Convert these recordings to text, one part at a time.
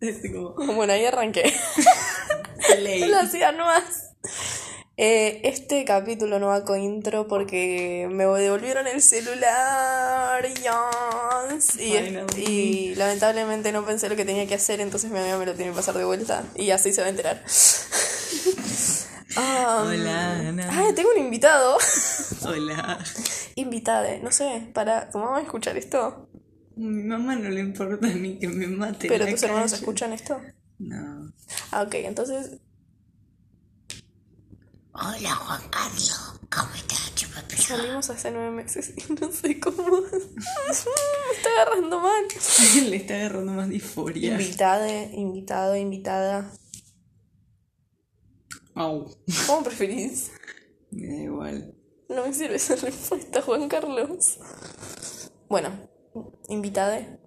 Es como, Bueno, ahí arranqué. ley. No lo hacían más. Eh, este capítulo no va con intro porque me devolvieron el celular. yes. Y, lamentablemente no pensé lo que tenía que hacer, entonces mi amiga me lo tiene que pasar de vuelta. Y así se va a enterar. Um, Hola, Ana. Ah, tengo un invitado. Hola. Invitada, no sé, para. ¿Tu mamá va a escuchar esto? Mi mamá no le importa ni que me mate. ¿Pero tus hermanos calle. escuchan esto? No. Ah, ok, entonces. Hola Juan Carlos, ¿cómo estás, chupapija? Salimos hace nueve meses y no sé cómo. me está agarrando mal. le está agarrando más disforia. Invitade, invitado, invitada. Au. ¿Cómo preferís? Me da igual. No me sirve esa respuesta, Juan Carlos. Bueno, invitade.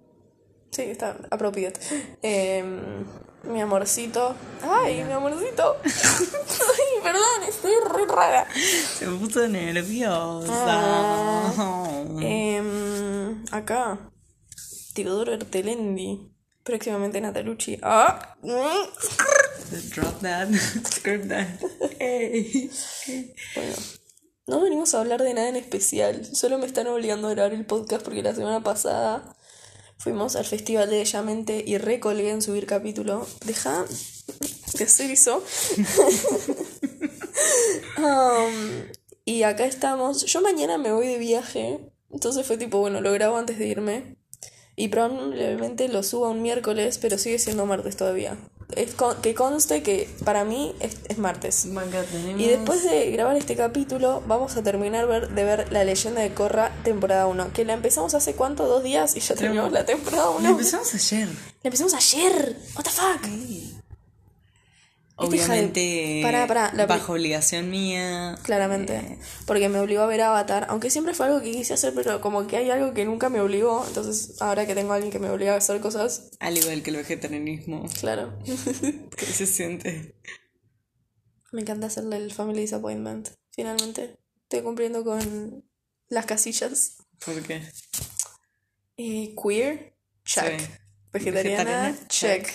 Sí, está apropiado. Em, mi amorcito. ¡Ay, mi amorcito! Ay, perdón, estoy re rara. Se puso nerviosa. Ah. Em, acá. Teodoro Ertelendi. Próximamente Natalucci. ¡Ah! Drop that. Scrap that. Ey. Bueno, no venimos a hablar de nada en especial. Solo me están obligando a grabar el podcast porque la semana pasada fuimos al festival de Bellamente y recolgué en subir capítulo. Deja de hacer eso. Um, y acá estamos. Yo mañana me voy de viaje. Entonces fue tipo, bueno, lo grabo antes de irme. Y probablemente lo suba un miércoles, pero sigue siendo martes todavía. Es con- que conste que para mí es, es martes. Y después de grabar este capítulo, vamos a terminar ver- de ver La leyenda de Korra, temporada 1. Que la empezamos hace cuánto, dos días, y ya terminamos la temporada 1. La empezamos ayer. La empezamos ayer. What the fuck? De- Obviamente. La bajo obligación mía. Claramente. Porque me obligó a ver Avatar. Aunque siempre fue algo que quise hacer, pero como que hay algo que nunca me obligó. Entonces, ahora que tengo a alguien que me obliga a hacer cosas, Al igual que el vegetarianismo. claro. ¿Qué se siente? me encanta hacerle el Family Disappointment. Finalmente. Estoy cumpliendo con las casillas. ¿Por qué? Eh, queer, check. Sí. Vegetariana, Vegetariana, check.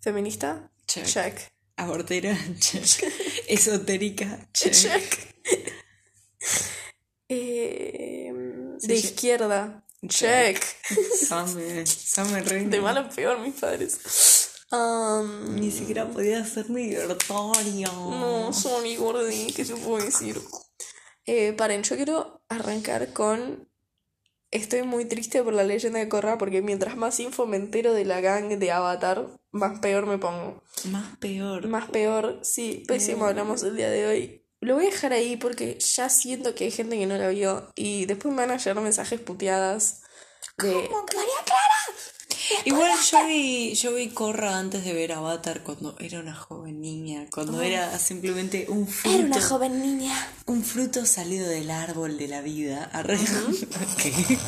Feminista, Check. check. Abortera, check. Esotérica, check. Check. Eh, de sí. izquierda, Check. Same, Same reina. De malo a peor, mis padres. Um, Ni siquiera podía ser libertario. no, Sony Gordy, ¿qué se puede decir? Eh, paren, yo quiero arrancar con. Estoy muy triste por la leyenda de Korra porque mientras más info me entero de la gang de Avatar, más peor me pongo. Más peor. Más peor, sí, pésimo hablamos el día de hoy. Lo voy a dejar ahí porque ya siento que hay gente que no la vio y después me van a llegar mensajes puteadas de... Igual yo vi, yo vi Corra antes de ver Avatar cuando era una joven niña, cuando era simplemente un fruto. Era una joven niña. Un fruto salido del árbol de la vida. Arre- Ok.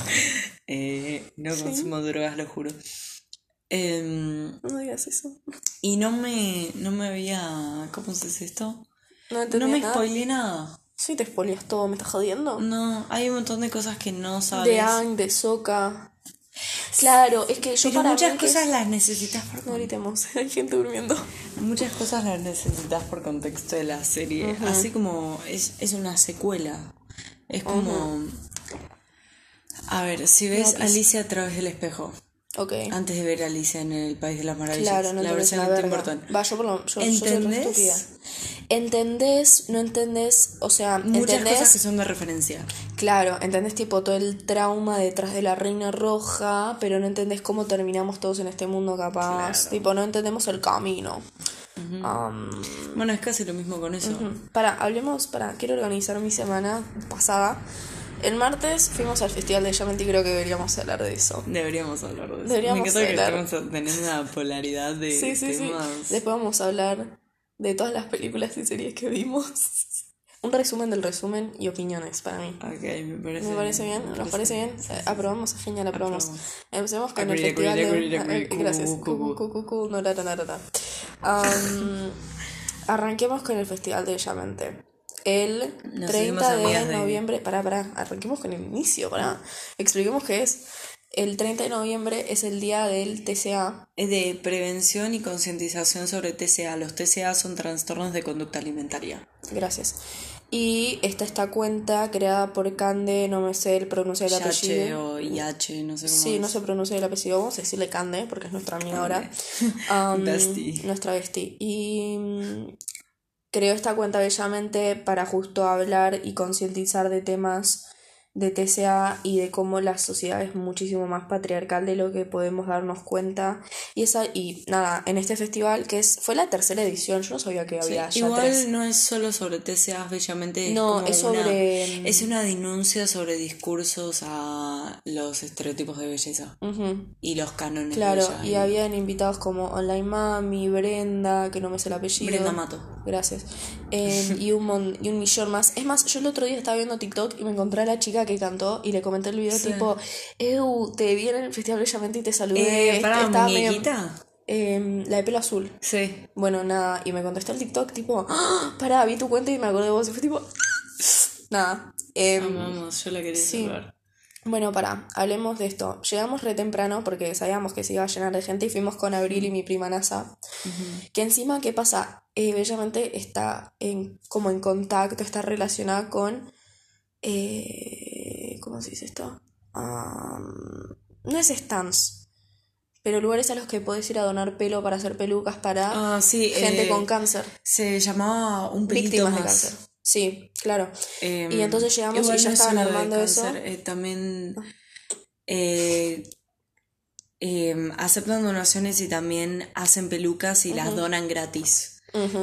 Eh, no consumo drogas, lo juro. Em, No digas eso. y no me, no me había. ¿Cómo se dice esto? No No me nada. spoileé nada. Sí, te spoileas todo, ¿me estás jodiendo? No, hay un montón de cosas que no sabes. De Ang, de Soka. Claro, es que yo Pero para muchas cosas es- las necesitas por No gritemos, hay gente durmiendo. Muchas cosas las necesitas por contexto de la serie. Así como es, es una secuela. Es como. A ver, si ves Alicia a través del espejo, Antes de ver Alicia en el País de las Maravillas, Claro, no la versión Tim. Burton. Va, yo por lo yo, ¿Entendés? ¿Entendés? ¿No entendés? O sea, Muchas ¿entendés? cosas que son de referencia. Claro, entendés tipo todo el trauma detrás de la reina roja, pero no entendés cómo terminamos todos en este mundo capaz. Claro. Tipo, no entendemos el camino. Um, Bueno, es casi lo mismo con eso. para, hablemos, para, quiero organizar mi semana pasada. El martes fuimos al festival de Yamenti y creo que deberíamos hablar de eso. Deberíamos hablar de eso. Deberíamos Me encanta que hablar. estemos teniendo una polaridad de Sí, sí, sí. Después vamos a hablar de todas las películas y series que vimos. Un resumen del resumen y opiniones para mí. Ok, me parece ¿Me parece bien? ¿Nos parece bien? Aprobamos, genial, aprobamos. Empecemos con el festival de... Gracias. arranquemos con el festival de Bellamente. El Nos 30 hicimos de noviembre... Pará, pará, arranquemos con el inicio, pará. Expliquemos qué es. el 30 de noviembre es el día del TCA. Es de prevención y concientización sobre TCA. Los TCA son trastornos de conducta alimentaria. Gracias. Y está esta cuenta creada por Cande, no me sé el pronunciar el apellido. o IH, no sé cómo Sí, es. no se pronuncia el apellido, vamos a decirle Cande, porque es nuestra amiga ahora. Um, Bestie. Nuestra bestie. Y mm, creó esta cuenta bellamente para justo hablar y concientizar de temas de TCA y de cómo la sociedad es muchísimo más patriarcal de lo que podemos darnos cuenta. Y esa, y nada, en este festival, que es, fue la tercera edición, yo no sabía que Sí, había ya Igual tres. no es solo sobre TCA, bellamente es No, es una- sobre- es una denuncia sobre discursos a los estereotipos de belleza Ujú. y los cánones Claro, de belleza. y habían invitados como Online Mami, Brenda, que no me sé el apellido. Brenda Mato. Gracias. Eh, y, un mon- y un millón más. Es más, yo el otro día estaba viendo TikTok y me encontré a la chica que cantó y le comenté el video Sí. tipo, Eu, te vi en el Festival Bellamente y te saludé. Eh, para Estaba medio- muñequita. Em, la de pelo azul. Sí. Bueno, nada, y me contestó el TikTok tipo, ¡Ah! pará, vi tu cuenta y me acordé de vos. Y fue tipo, nada. Em, Vamos, yo la quería sí. saludar. bueno, pará, hablemos de esto. Llegamos re temprano porque sabíamos que se iba a llenar de gente y fuimos con Abril y mi prima NASA. Que encima, ¿qué pasa? Eh, Bellamente está en, como en contacto, está relacionada con... eh, ¿Cómo se dice esto? No es stands, pero lugares a los que podés ir a donar pelo para hacer pelucas para Ah, sí. gente eh, con cáncer, Se llamaba un pelito víctimas más. de cáncer. Sí, claro. Em, Y entonces llegamos y ya no es estaban armando eso. eh, también eh, em, aceptan donaciones y también hacen pelucas y las donan gratis.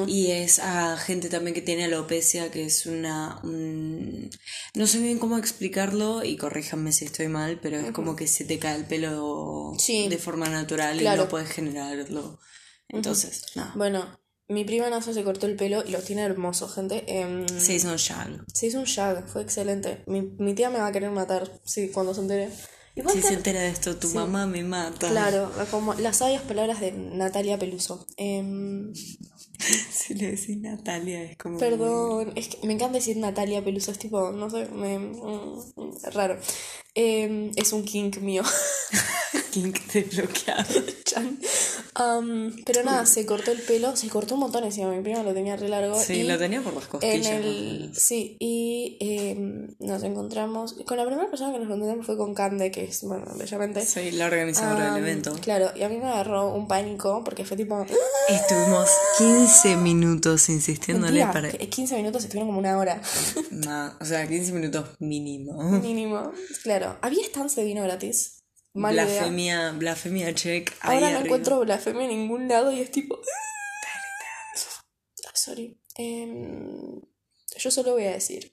Y es a gente también que tiene alopecia, que es una... un- No sé bien cómo explicarlo y corríjanme si estoy mal, pero es como que se te cae el pelo Sí. de forma natural y no puedes generarlo. Entonces, nada. Bueno, mi prima NASA se cortó el pelo y lo tiene hermoso, gente. Em, Se hizo un shag. Se hizo un shag, fue excelente. Mi, mi tía me va a querer matar, sí, cuando se entere. Igual Si que- se entera de esto, tu mamá me mata. Claro, como las sabias palabras de Natalia Peluso. Em, Si le decís Natalia, es como. perdón, es que me encanta decir Natalia Peluso, es tipo, no sé, me, mm, raro. Em, es un kink mío. Kink desbloqueado. Chan. Am, pero nada, se cortó el pelo, se cortó un montón encima, mi prima lo tenía re largo. Sí, y lo tenía por las En costillas. el, sí, y em, nos encontramos. Con la primera persona que nos encontramos fue con Cande, que es, bueno, bellamente. Soy la organizadora del evento. Claro, y a mí me agarró un pánico porque fue tipo. Estuvimos 15 minutos insistiéndole Mentira, para. que 15 minutos estuvieron como una hora. No, o sea, 15 minutos mínimo. Mínimo. Claro. ¿Había stands de vino gratis? Mala idea. Blasfemia, blasfemia check. Ahora no arriba. encuentro blasfemia en ningún lado y es tipo. Ah, Sorry. Em, yo solo voy a decir.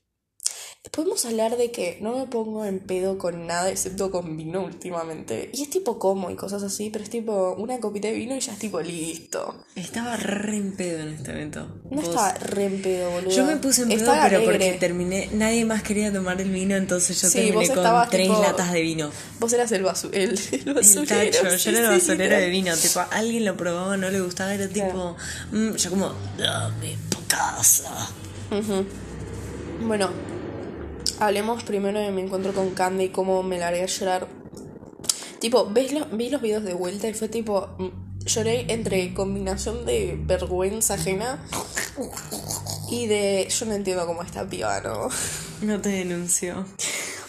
Podemos hablar de que no me pongo en pedo con nada excepto con vino últimamente. Y es tipo como y cosas así, pero es tipo una copita de vino y ya es tipo listo. Estaba re en pedo en este evento. No Vos- estaba re en pedo, boludo. Yo me puse en pedo, Estaba pero alegre. porque terminé. Nadie más quería tomar el vino, entonces yo Sí, terminé con tres tipo- latas de vino. Vos eras el, basu el, el El tacho, sí, yo era el sí, basurero literal. de vino. Tipo, alguien lo probaba, no le gustaba, era tipo. mm, yo como, dame tu casa. Bueno, hablemos primero de mi encuentro con Candy y cómo me largué a llorar. Tipo, ¿ves lo- vi los videos de vuelta y fue tipo. mm, Lloré entre combinación de vergüenza ajena y de. Yo no entiendo cómo está piba, ¿no? No te denunció.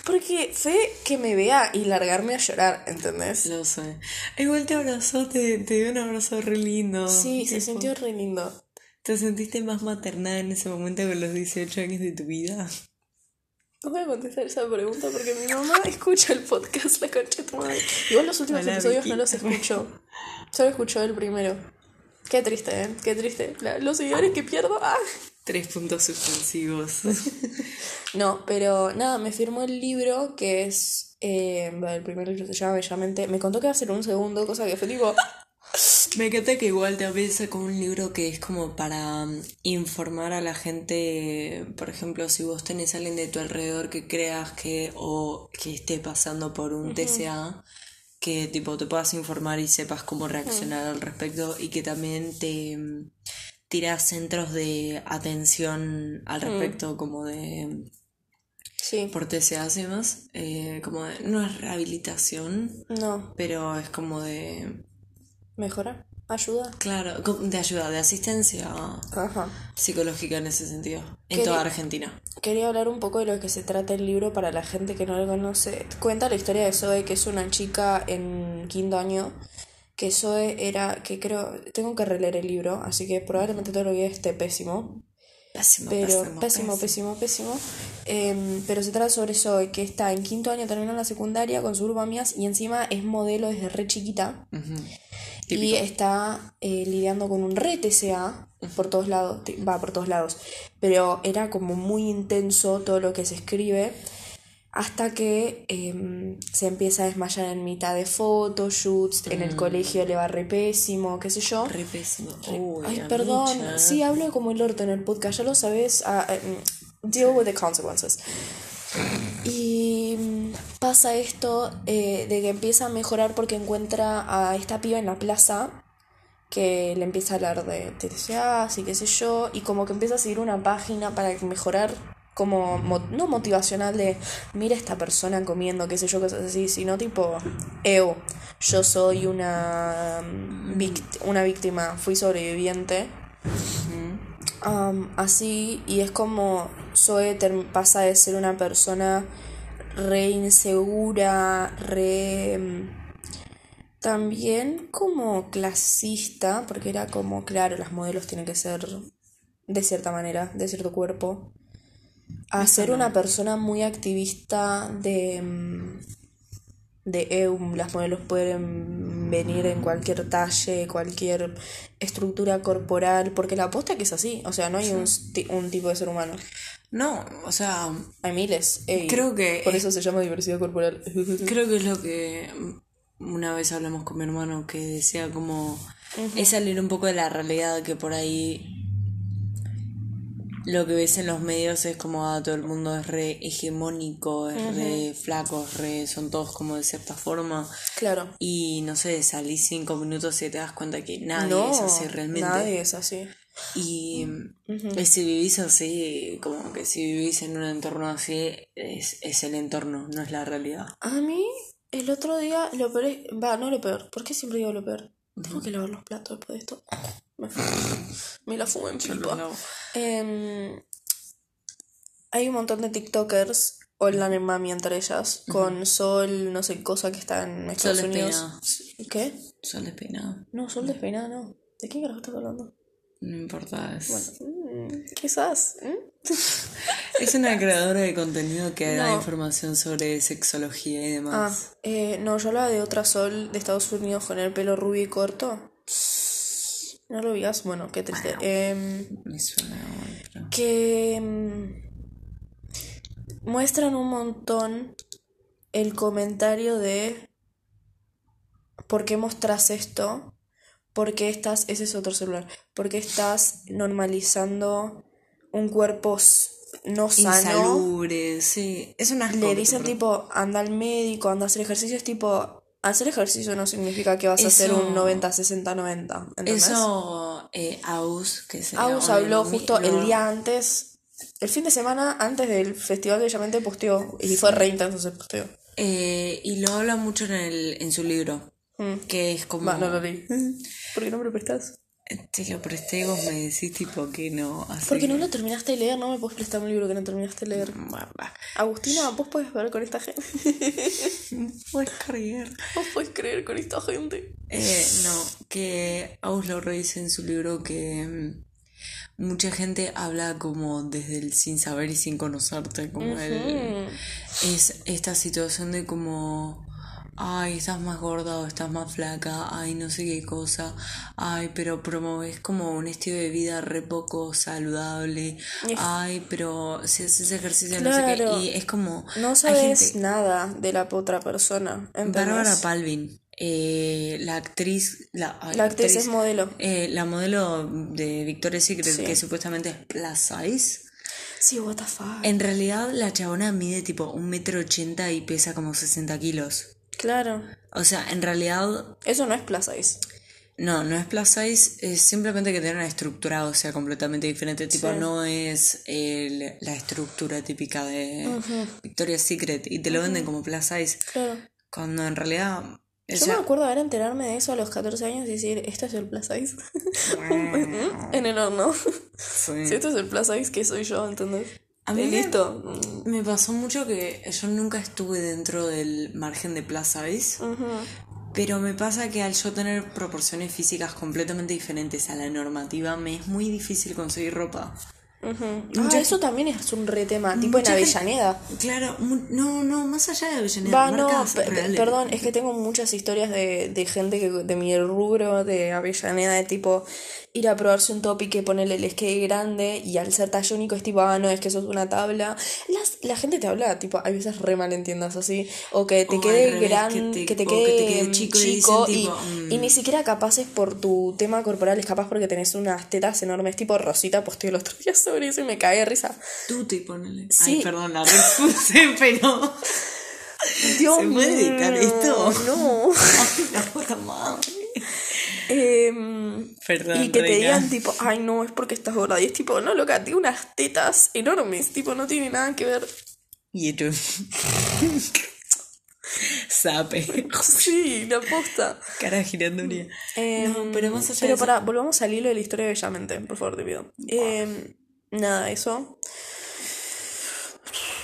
Porque fue que me vea y largarme a llorar, ¿entendés? Lo sé. Igual te abrazó, te, te dio un abrazo re lindo. Sí, se sintió re lindo. ¿Te sentiste más maternada en ese momento con los 18 años de tu vida? No voy a contestar esa pregunta porque mi mamá escucha el podcast, la concha de tu madre. Igual los últimos Hola, episodios Vicky. no los escuchó. Solo escuchó el primero. Qué triste, ¿eh? Qué triste. La- los seguidores que pierdo. ¡Ah! Tres puntos suspensivos. No, pero nada, me firmó el libro que es. eh, el primer libro se llama Bellamente. Me contó que va a ser un segundo, cosa que fue tipo. Me encanta que igual te avisa con un libro que es como para mm, informar a la gente, por ejemplo, si vos tenés a alguien de tu alrededor que creas que o que esté pasando por un TCA, que tipo te puedas informar y sepas cómo reaccionar al respecto y que también te mm, tiras centros de atención al respecto como de Sí. por TCA y demás, eh, como de- no es rehabilitación, No, pero es como de, mejora, ayuda. claro, de ayuda, de asistencia Ajá. psicológica en ese sentido, en Quería- toda Argentina. Quería hablar un poco de lo que se trata el libro para la gente que no lo conoce. Cuenta la historia de Zoe, que es una chica en quinto año. Que Zoe era, que creo, tengo que releer el libro, así que probablemente todo lo que esté pésimo. Pésimo, Pero pésimo, pésimo, pésimo. Em, pero se trata sobre Zoe, que está en quinto año, terminó la secundaria con su grupo de amigas y encima es modelo desde re chiquita. Típico. está eh, lidiando con un re TCA por todos lados, va por todos lados, pero era como muy intenso todo lo que se escribe hasta que em, se empieza a desmayar en mitad de photoshoots, en el colegio le va re pésimo, qué sé yo. Re pésimo. Uy, Ay, perdón, sí, hablo como el orto en el podcast, ya lo sabes. eh, mm, deal with the consequences. Y pasa esto eh, de que empieza a mejorar porque encuentra a esta piba en la plaza que le empieza a hablar de TCA, y qué sé yo, y como que empieza a seguir una página para mejorar como, mo- no motivacional de, mira esta persona comiendo, qué sé yo, cosas así, sino tipo, eu, yo soy una, víct- una víctima, fui sobreviviente. Um, así, y es como Zoe pasa de ser una persona re insegura, re... mm, También como clasista, porque era como, claro, las modelos tienen que ser de cierta manera, de cierto cuerpo. A ser una persona muy activista de... de EUM, las modelos pueden venir en cualquier talle, cualquier estructura corporal, porque la aposta que es así, o sea, no hay un, tipo de ser humano, No, o sea, hay miles. ey, Creo que Por es- eso se llama diversidad corporal. creo que es lo que una vez hablamos con mi hermano que decía como es salir un poco de la realidad que por ahí lo que ves en los medios es como ah, todo el mundo es re hegemónico, es re flaco, es re, son todos como de cierta forma Claro. y no sé, salís cinco minutos y te das cuenta que nadie no, es así realmente. nadie es así. Y, si vivís así, como que si vivís en un entorno así, es, es el entorno, no es la realidad. A mí, el otro día, lo peor es- Va, no lo peor. ¿Por qué siempre digo lo peor? Tengo que lavar los platos después de esto. Me, me la fumo en pipa. Em, hay un montón de TikTokers, Olan en Mami entre ellas, con Sol, no sé cosa que está en Estados Sol Unidos. ¿Qué? Sol despeinado. No, Sol despeinada, no. ¿De qué carajo estás hablando? No importa. Es, Bueno, mm, quizás. ¿mm? es una creadora de contenido que da No. información sobre sexología y Ah, demás. eh, no, yo hablaba de otra Sol de Estados Unidos con el pelo rubio y corto. ¿No lo veías? Bueno, qué triste. Em, Me suena, pero- que mm, muestran un montón el comentario de ¿por qué mostras esto? ¿Por qué estás, ese es otro celular, por qué estás normalizando un cuerpo no sano? Sí. Es una Le dicen tipo, anda al médico, anda a hacer ejercicio, es tipo, hacer ejercicio no significa que vas a hacer un 90, 60, 90, ¿entendés? Eso, eh, Aus, que se Aus habló justo el día antes, el fin de semana antes del festival de Llamamente posteó, y fue re intenso ese posteo. Eh, y lo habla mucho en, el, en su libro, Mm. que es como... Va, no lo leí. ¿Por qué no me lo prestás? Te lo presté y vos me decís tipo que no. Así Porque no que- lo terminaste de leer, no me puedes prestar un libro que no terminaste de leer. Bah. Agustina, vos puedes ver con esta gente. Puedes creer. Vos puedes creer con esta gente. Eh, no, que Aus lo dice en su libro que mm, mucha gente habla como desde el sin saber y sin conocerte, como el, es esta situación de como, ay, estás más gorda o estás más flaca, ay, no sé qué cosa, ay, pero promoves como un estilo de vida re poco saludable, ay, pero si haces ejercicio no sé qué, y es como, No sabes gente- nada de la otra persona. ¿entendés? Bárbara Palvin, eh, la actriz, la, actriz es modelo. eh, la modelo de Victoria's Secret, Sí. que supuestamente es plus size. Sí, what the fuck. En realidad, la chabona mide tipo un metro ochenta y pesa como 60 kilos. Claro. O sea, en realidad, Eso no es plus size. No, no es plus size, es simplemente que tiene una estructura o sea completamente diferente. Tipo, Sí. no es el- la estructura típica de Victoria's Secret y te lo venden como plus size. Claro. Cuando en realidad. Yo sea, me acuerdo de haber enterarme de eso a los 14 años y decir, ¿esto es el plus size? en el horno. sí. Si esto es el plus size, ¿qué soy yo? ¿Entendés? A mí me- pasó mucho que yo nunca estuve dentro del margen de size. ujú. Pero me pasa que al yo tener proporciones físicas completamente diferentes a la normativa, me es muy difícil conseguir ropa. Ujú. Ah, eso también es un re tema, tipo en gente- Avellaneda. Claro, no, no, más allá de Avellaneda, Va, marcas reales. perdón, es que tengo muchas historias de, de gente que, de mi rubro de Avellaneda, de tipo ir a probarse un top y que ponerle el skate grande y al ser tallónico es tipo, ah, no, es que eso es una tabla. Las, la gente te habla, tipo, a veces re malentiendas así, o que te O quede grande, que que te- te, que quede, te quede chico y chico dicen y, tipo, mm. y ni siquiera capaces por tu tema corporal, es capaz porque tenés unas tetas enormes, tipo Rosita posteó el otro día sobre eso y me cagué de risa. Tuti, ponele. Sí. Ay, perdón, la repuse, pero. Dios ¿Se puede editar esto? No. Ay, la puta madre. Em, Perdón, y que te digan tipo, ay no, es porque estás gorda. Y es tipo, no, loca, tiene unas tetas enormes, tipo, no tiene nada que ver. Y tú. Sape. Sí, la posta. Cara giranduría. Em, no, pero más allá pero de eso- para, volvamos al hilo de la historia bellamente, por favor, te pido. Em, nada, eso.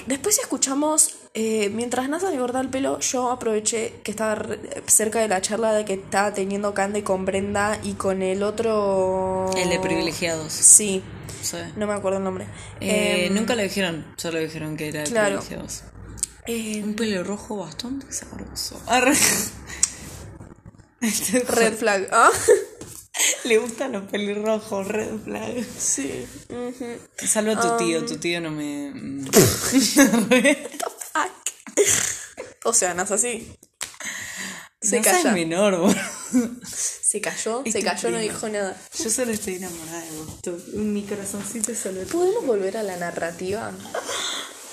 Después escuchamos, eh, mientras Nasa se cortaba el pelo, yo aproveché que estaba cerca de la charla de que estaba teniendo Cande con Brenda y con el otro... El de privilegiados. Sí, Sí. no me acuerdo el nombre. Eh, Em, nunca lo dijeron, solo dijeron que era de claro. privilegiados. em, Un pelo rojo bastante sabroso. Arre. Este Red flag. ¿Ah? Le gustan los pelirrojos, red flag. Sí. Salvo a tu Um, tío, tu tío no me. mm. Fuck. O sea, no es así. Se No calla. menor, boludo. Se cayó, Es se cayó, no dijo nada. Yo solo estoy enamorada de vos. Mi corazoncito es solo ¿Podemos volver a la narrativa?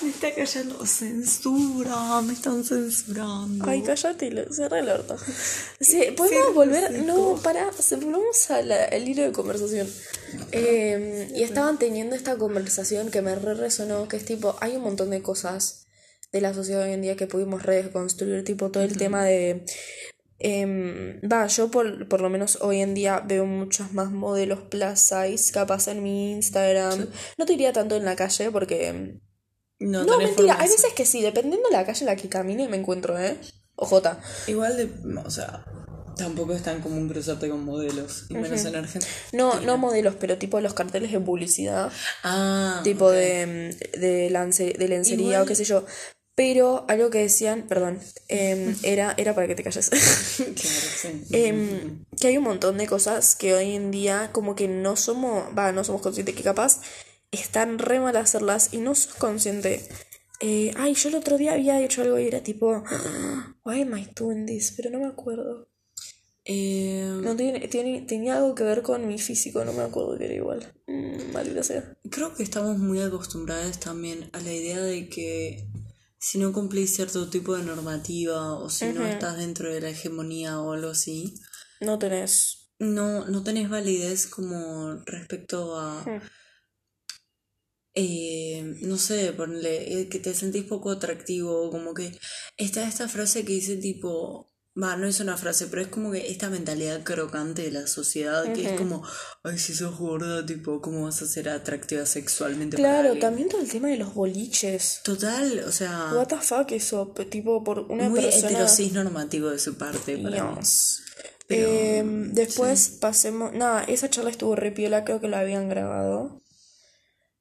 Me está callando censura, me están censurando. Ay, cállate, lo- cerrá el orto. Sí, ¿Podemos volver? No, para, volvamos al hilo de conversación. Eh, y estaban teniendo esta conversación que me re resonó, que es tipo, hay un montón de cosas de la sociedad hoy en día que pudimos reconstruir, tipo todo el tema de... em, Va, yo por, por lo menos hoy en día veo muchos más modelos plus size capaz en mi Instagram. No te diría tanto en la calle porque... No, mentira, hay veces que sí, dependiendo de la calle en la que camine me encuentro, ¿eh? Ojota. Igual de. O sea, tampoco es tan común cruzarte con modelos. Y menos en Argentina. No, no modelos, pero tipo los carteles de publicidad, Ah. tipo de, de, lance- de lencería Igual- o qué sé yo. Pero algo que decían, perdón, em, era, era para que te calles. Em, que hay un montón de cosas que hoy en día como que no somos, va, no somos conscientes que capaz están re mal hacerlas y no sos consciente. Eh, ay, yo el otro día había hecho algo y era tipo, why am I doing this? Pero no me acuerdo. Eh, No tiene, tiene, tenía algo que ver con mi físico, no me acuerdo que era igual. Mm, maldita sea. Creo que estamos muy acostumbradas también a la idea de que si no cumplís cierto tipo de normativa o si no estás dentro de la hegemonía o algo así, No tenés. no, no tenés validez como respecto a, eh, no sé, ponle, eh, que te sentís poco atractivo, como que está esta frase que dice tipo, va, no es una frase, pero es como que esta mentalidad crocante de la sociedad, que es como, ay, si sos gorda, tipo, ¿cómo vas a ser atractiva sexualmente? Claro, alguien?". también todo el tema de los boliches. Total, o sea, What the fuck eso, tipo por una muy persona. heterosis normativo de su parte para. Dios. Pero, Em, después pasemos. Nada, esa charla estuvo re piola, creo que la habían grabado.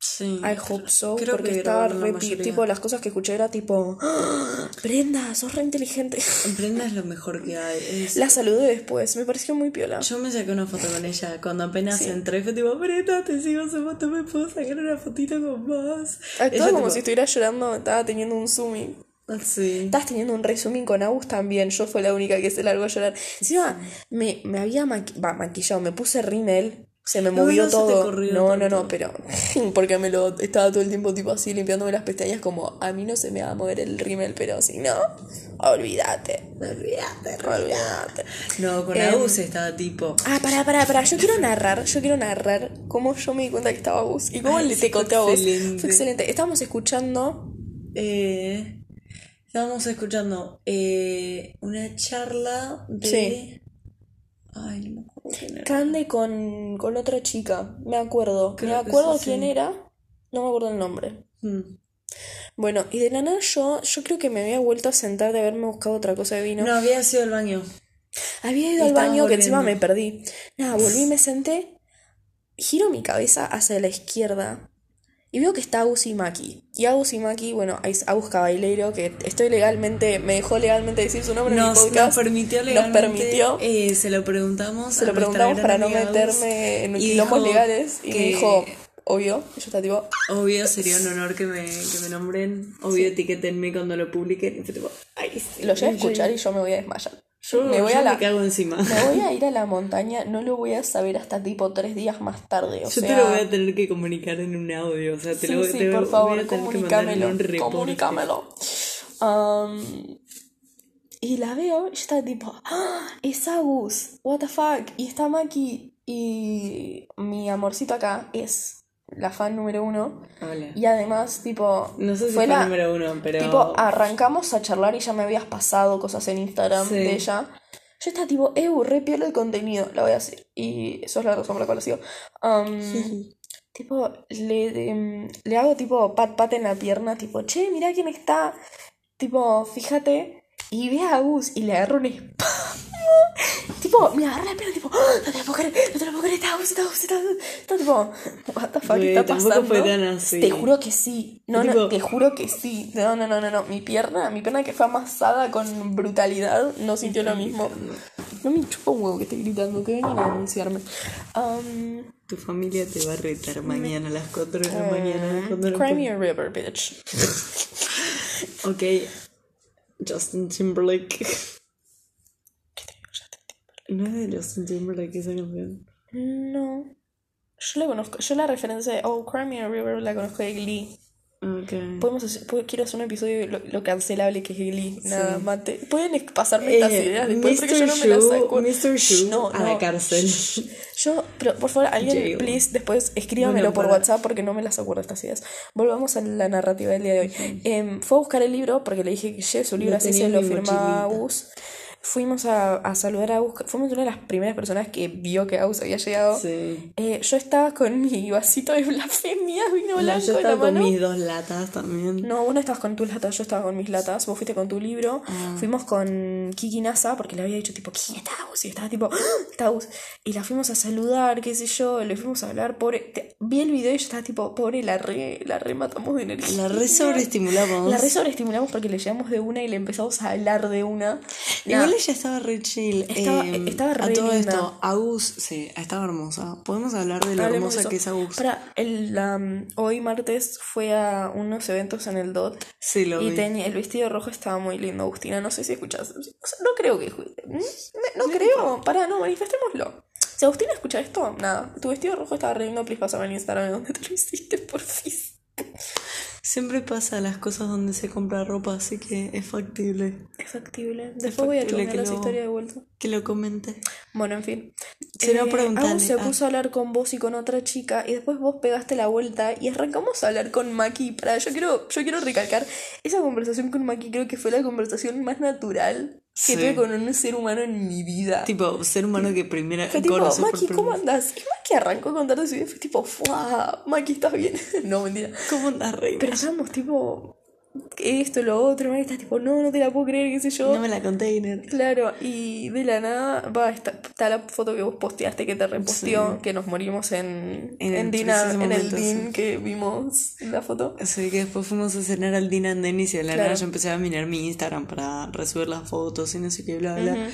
Sí. I hope so, Creo porque que estaba re. Tipo, las cosas que escuché era tipo. "Ah, Brenda, sos re inteligente. Brenda es lo mejor que hay. es- La saludé después, me pareció muy piola. Yo me saqué una foto con ella cuando apenas entré. Fue tipo, Brenda, te sigo hace foto, me puedo sacar una fotito con vos. Actuaba como tipo, si estuviera llorando, estaba teniendo un zooming. Sí. Estás teniendo un resuming con Agus también. Yo fue la única que se largó a llorar. Encima, me, me había maqui- maquillado, me puse rímel. Se me No, movió no te todo. No, no, tanto. no, pero porque me lo estaba todo el tiempo tipo así limpiándome las pestañas como a mí no se me va a mover el rímel, pero si no, olvídate. Olvídate, Olvídate. No, con Em, Agus estaba tipo. Ah, pará, pará, pará. Yo quiero narrar, yo quiero narrar cómo yo me di cuenta que estaba vos y cómo Ay, le te conté a vos. Fue excelente. Estábamos escuchando. Eh, estábamos escuchando eh, una charla de. Sí. Ay, no me acuerdo quién era. Cande con, con otra chica, me acuerdo. Creo me acuerdo quién sí. era, no me acuerdo el nombre. Mm. Bueno, y de la nada yo, yo creo que me había vuelto a sentar de haberme buscado otra cosa de vino. No, había sido el baño. Había ido al baño que encima me perdí. Nada, volví y me senté, giro mi cabeza hacia la izquierda y veo que está Agus y Maki. Y Agus y Maki, bueno, Agus Caballero, que estoy legalmente, me dejó legalmente decir su nombre en mi Nos, podcast. nos permitió Nos legalmente. permitió. eh, se lo preguntamos. Se lo preguntamos para no meterme en quilombos legales y me dijo, obvio, y yo estaba tipo, Obvio, sería un honor que me, que me nombren. Obvio, etiquétenme cuando lo publiquen. Y fue tipo, ay, sí. lo llegué a escuchar y yo me voy a desmayar. Yo me voy yo a la, me cago encima. me voy a ir a la montaña, no lo voy a saber hasta tipo tres días más tarde. O Yo sea, te lo voy a tener que comunicar en un audio. O sea, te sí, lo voy, sí, te por voy favor, a tener que mandar en comunícamelo. un reporte. Comunícamelo. Um, y la veo y está tipo, ¡Ah! es Agus, what the fuck. Y está Maki y mi amorcito acá es la fan número uno. Hola. Y además, tipo, No sé si fue la, número uno, pero. Tipo, arrancamos a charlar y ya me habías pasado cosas en Instagram Sí. de ella. Yo estaba tipo, eh, re piola el contenido, la voy a decir. Y eso es la razón por la cual sigo. Um, tipo, le, em, le hago tipo pat pat en la pierna, tipo, che, mira quién está. Tipo, fíjate. Y ve a Gus y le agarro un espasmo. Tipo, me agarra la pierna, tipo, "Ah, no te lo puedo creer, no te lo puedo creer, está está está. Está tipo, what the fuck está pasando. fue tan así. Te juro que sí. No, no, te juro que sí. No, no, no, no, no. Mi pierna, mi pierna que fue amasada con brutalidad, no sintió lo mismo. No me chupa un huevo que esté gritando, que vengan a denunciarme. Um, Tu familia te va a retar mañana a las 4 de la mañana. cuando no cry me a river, bitch. Ok. Justin Timberlake. ¿No es de Justin Timberlake esa canción? No. Yo la conozco. Yo la referencia de Oh, Cry Me a River la conozco de Glee. Ok. Podemos hacer, quiero hacer un episodio de lo, lo cancelable que es Glee. Nada, mate. Pueden pasarme estas Eh, ideas después porque yo no me Mr. las saco. Mr. Shu No, a la no. cárcel. Yo, pero por favor, alguien, Jail. please, después escríbamelo Bueno, por para- WhatsApp porque no me las acuerdo estas ideas. Volvamos a la narrativa del día de hoy. Em, fue a buscar el libro porque le dije que su libro, así se lo firmaba mochilita. Fuimos a, a saludar a Agus. Fuimos una de las primeras personas que vio que Agus había llegado. Sí. Eh, yo estaba con mi vasito de blasfemia, vino No, blanco yo en la estaba con mano. mis dos latas también. No, vos no estabas con tus latas, yo estaba con mis latas. Vos fuiste con tu libro. Ah. Fuimos con Kiki Nasa porque le había dicho, tipo, ¿quién está Agus? Y estaba tipo, ¡Ah! está Agus. Y la fuimos a saludar, qué sé yo. Le fuimos a hablar, pobre. te- Vi el video y yo estaba tipo, pobre, la re, la re matamos de energía. La re sobreestimulamos. La re sobreestimulamos porque le llevamos de una y le empezamos a hablar de una. Igual ella estaba re chill. Estaba- Eh, estaba A todo linda. esto, Agus, sí, estaba hermosa. Podemos hablar de lo hablemos hermosa eso. que es Agus. Para, el, la- hoy martes fue a unos eventos en el DOT. Sí, lo Y vi. tenía, el vestido rojo estaba muy lindo, Agustina. No sé si escuchas. o sea, No creo que. ¿Mm? No, creo. Pará, no, manifestémoslo. Si Agustina escucha esto, nada. Tu vestido rojo estaba re lindo. Please pásame en Instagram donde te lo hiciste, por fin. Siempre pasa las cosas donde se compra ropa, así que es factible Es factible. Después voy a que las lo- historias de vuelta. que lo comente. Bueno, en fin. Eh, preguntale. Agus se Ah. puso a hablar con vos y con otra chica y después vos pegaste la vuelta y arrancamos a hablar con Maki. Para, yo quiero, yo quiero recalcar, esa conversación con Maki creo que fue la conversación más natural que Sí. tuve con un ser humano en mi vida. Tipo, ser humano que primera Fue tipo, por Maki, primera ¿cómo andas? Y Maki arrancó a contarte su vida. Fue tipo, ¡fuah! Maki, ¿estás bien? no, mentira. ¿Cómo andas, reina? Pero estábamos tipo, esto, lo otro. Maki está tipo, no, no te la puedo creer, qué sé yo. No me la container. Claro, y de la nada, va, está, está la foto que vos posteaste, que te reposteó, que nos morimos en, En en, el Dina, en el DIN sí. que vimos en la foto. Así que después fuimos a cenar al Dina and Dennis y de la Claro. nada yo empecé a mirar mi Instagram para resubir las fotos y no sé qué, bla, bla.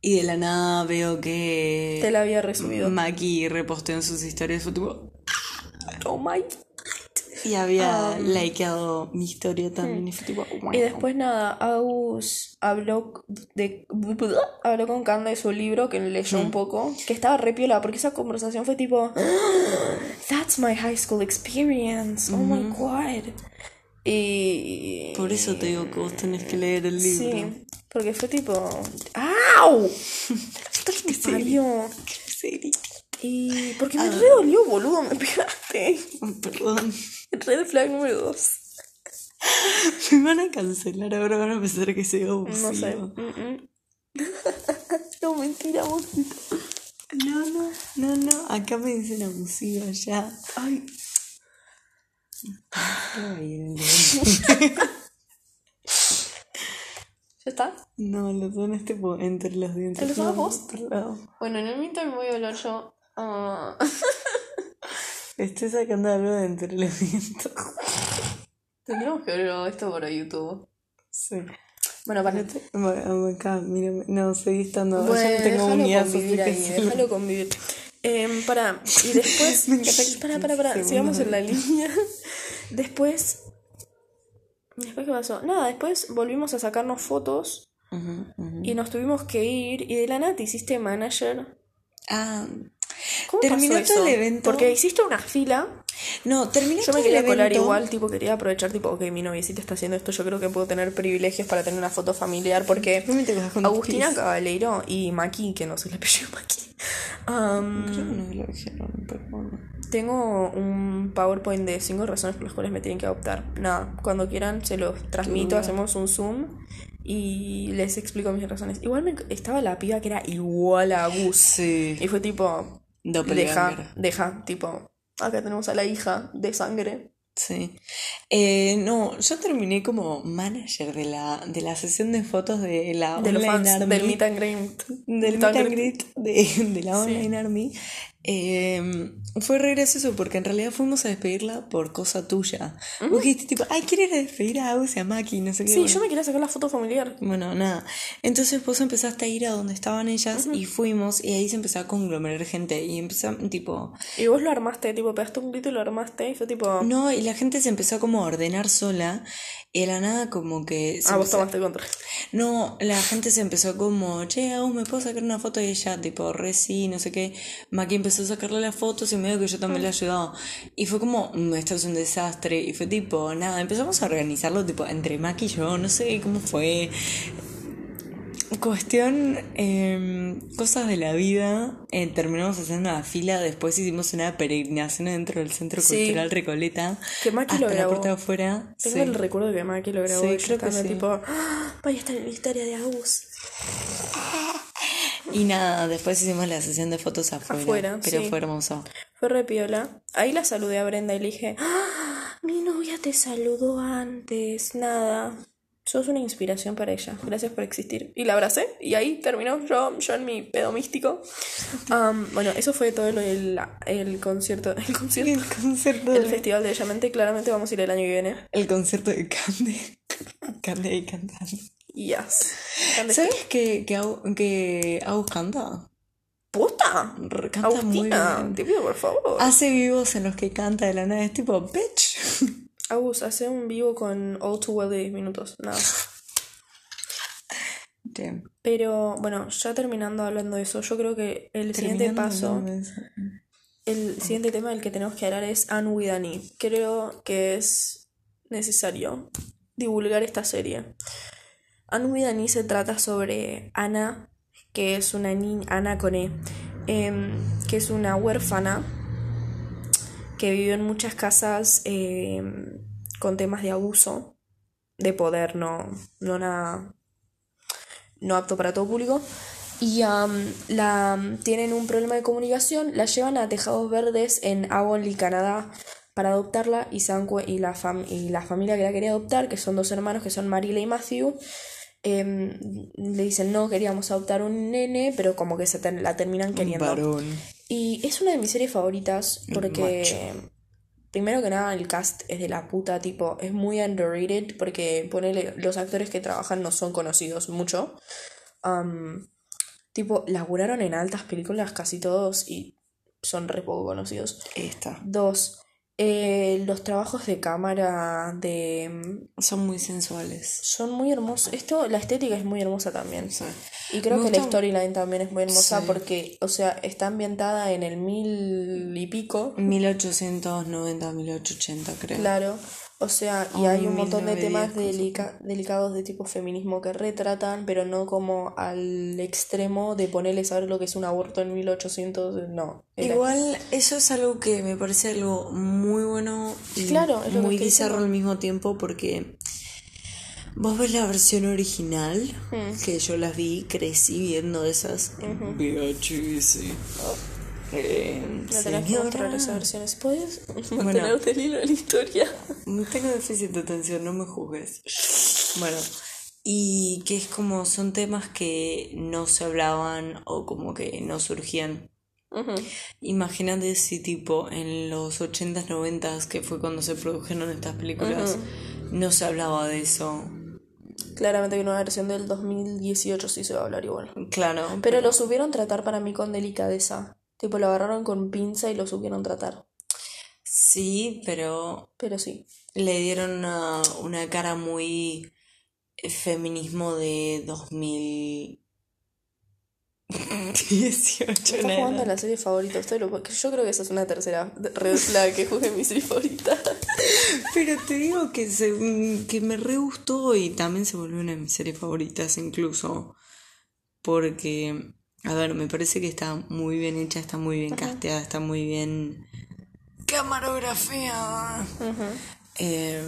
Y de la nada veo que Te la había resubido. Maki reposteó en sus historias. Fue tipo, Oh my. Y había Um, likeado mi historia también. Y fue tipo, wow. Y después nada, Agus habló de habló con Kanda de su libro que leyó un poco, que estaba re piola, porque esa conversación fue tipo That's my high school experience. Oh my god. Y Por eso te digo que vos tenés que leer el libro. Sí, porque fue tipo ¡Au! ¿Qué parió? Sí. Y porque Ah. me re dolió, boludo, me pegaste. Perdón. Red flag número dos. Me van a cancelar ahora, van a pensar que soy abusiva. No sé. Mm, mm. no, mentira, vos. No, no, no, no. Acá me dicen abusiva ya. Ay, Ay, ¿ya está? No, lo pones tipo entre los dientes. ¿Te lo pones no, vos? por lado. Bueno, en el meantime voy a hablar yo. Ah, Estoy sacando algo de entre los dientes. Tendríamos que ver esto por YouTube. Sí. Bueno, para. Bueno, Acá, mírame. No, seguí estando. Bueno, yo no tengo así convivir ahí, déjalo convivir. Em, para, y después. Me que para, para, para, sigamos en la línea. Después. ¿Después qué pasó? Nada, después volvimos a sacarnos fotos y nos tuvimos que ir. Y de la nada te hiciste manager. Ah, ¿Cómo Terminó pasó todo eso? el evento. Porque hiciste una fila. no, terminé Yo todo me el quería colar evento. igual, tipo, quería aprovechar, tipo, ok, mi noviecita está haciendo esto, yo creo que puedo tener privilegios para tener una foto familiar, porque No me con Agustina tus- Cabaleiro y Maki, que no sé el apellido Maki, um, Creo que no lo dijeron, pero bueno. tengo un PowerPoint de cinco razones por las cuales me tienen que adoptar. Nada, cuando quieran se los transmito, hacemos un Zoom y les explico mis razones. Igual me, estaba la piba que era igual a Agus. Sí. Y fue tipo. Deja, deja, tipo, acá tenemos a la hija de sangre. Sí. Eh, no, yo terminé como manager de la, de la sesión de fotos de la De los Online fans, Army. del meet and greet. del meet and greet de, de la Online Army. Eh, fue re gracioso porque en realidad fuimos a despedirla por cosa tuya. Vos dijiste tipo, ay, quiero ir a despedir a Agus y a Maki, no sé qué. Sí, bueno. yo me quería sacar la foto familiar. Bueno, nada. Entonces vos empezaste a ir a donde estaban ellas y fuimos y ahí se empezó a conglomerar gente y empezó tipo... Y vos lo armaste, tipo, pegaste un grito y lo armaste y fue tipo... No, y la gente se empezó como a ordenar sola y de la nada como que... ah, vos tomaste contra. No, la gente se empezó como, che, Agus, ¿me puedo sacar una foto? Y ella, tipo, re sí, no sé qué. Maki empezó a sacarle las fotos y medio que yo también le ayudaba. Y fue como, "Mm, esto es un desastre. Y fue tipo, nada, empezamos a organizarlo, tipo, entre Maki y yo, no sé cómo fue. Cuestión, em, cosas de la vida. eh, terminamos haciendo una fila, después hicimos una peregrinación dentro del Centro Sí. Cultural Recoleta. Que Maki hasta lo la grabó. puerta de afuera. Tengo sí. el recuerdo de que Maki lo grabó Sí, y creo que sí. tipo... "Ah, Vaya a estar en la historia de Agus. Y nada, después hicimos la sesión de fotos afuera. Afuera, pero sí. fue hermoso. Fue re piola. Ahí la saludé a Brenda y le dije... "Ah, mi novia te saludó antes. Nada. Sos una inspiración para ella. Gracias por existir. Y la abracé. Y ahí terminó yo, yo en mi pedo místico. Bueno, eso fue todo del el concierto. El concierto. El concierto, El festival de Bellamente. Claramente vamos a ir el año que viene. el concierto de Cande. Cande ahí cantando. Yes. ¿Dónde ¿Sabes que, que, Agus canta? ¿Puta? Canta muy Agustina, bien. te pido por favor. Hace vivos en los que canta de la nada. Es tipo, bitch. Agus, hace un vivo con All Too Well de 10 minutos. Nada. Damn. Pero bueno, ya terminando hablando de eso, yo creo que el siguiente paso, el siguiente tema del que tenemos que hablar es Anne with Annie. Creo que es necesario divulgar esta serie. Anne with se trata sobre Ana, que es una niña, Ana con E, em, que es una huérfana que vivió en muchas casas em, con temas de abuso, de poder, no, no nada no apto para todo público. Y la, tienen un problema de comunicación, la llevan a Tejados Verdes en Avonlea, Canadá, para adoptarla y, cue- y, la fam- y la familia que la quería adoptar, que son dos hermanos, que son Marila y Matthew, em, le dicen no, queríamos adoptar un nene, pero como que se ten- la terminan Un queriendo. varón. Y es una de mis series favoritas porque, primero que nada, el cast es de la puta, tipo, es muy underrated porque ponele, los actores que trabajan no son conocidos mucho. Tipo, laburaron en altas películas casi todos y son re poco conocidos. Esta. Dos, Eh, los trabajos de cámara de mm, Son muy sensuales. son muy hermosos. Esto, la estética es muy hermosa también. Sí. Y creo Me que la storyline también es muy hermosa Sí. porque, o sea, está ambientada en el mil y pico. 1890, 1880 creo. Claro, o sea, y hay un montón de 1910, temas delica- delicados de tipo feminismo que retratan, pero no como al extremo de ponerle saber lo que es un aborto en 1800, no. era- Igual eso es algo que me parece algo muy bueno y Claro, es lo que muy estoy bizarro al mismo tiempo porque vos ves la versión original Mm. que yo las vi, crecí viendo esas VHS. Eh, No tenés que mostrar esas versiones. ¿Puedes Bueno. mantenerte el hilo de la historia? Tengo déficit de atención, no me juzgues. Bueno, y que es como son temas que no se hablaban o como que no surgían. Imagínate si tipo en los 80s, 90s, que fue cuando se produjeron estas películas, no se hablaba de eso. Claramente que una versión del 2018 sí se va a hablar igual. Claro, Pero lo supieron tratar para mí con delicadeza. Tipo, lo agarraron con pinza y lo supieron tratar. sí, pero Pero sí. le dieron una, una cara muy eh, feminismo de 2018. Está jugando a la serie favorita. Usted lo... Yo creo que esa es una tercera red flag que juegue mi serie favorita. Pero te digo que, se, que me re gustó y también se volvió una de mis series favoritas incluso. Porque, a ver, me parece que está muy bien hecha, está muy bien casteada, está muy bien camarografiada. Eh,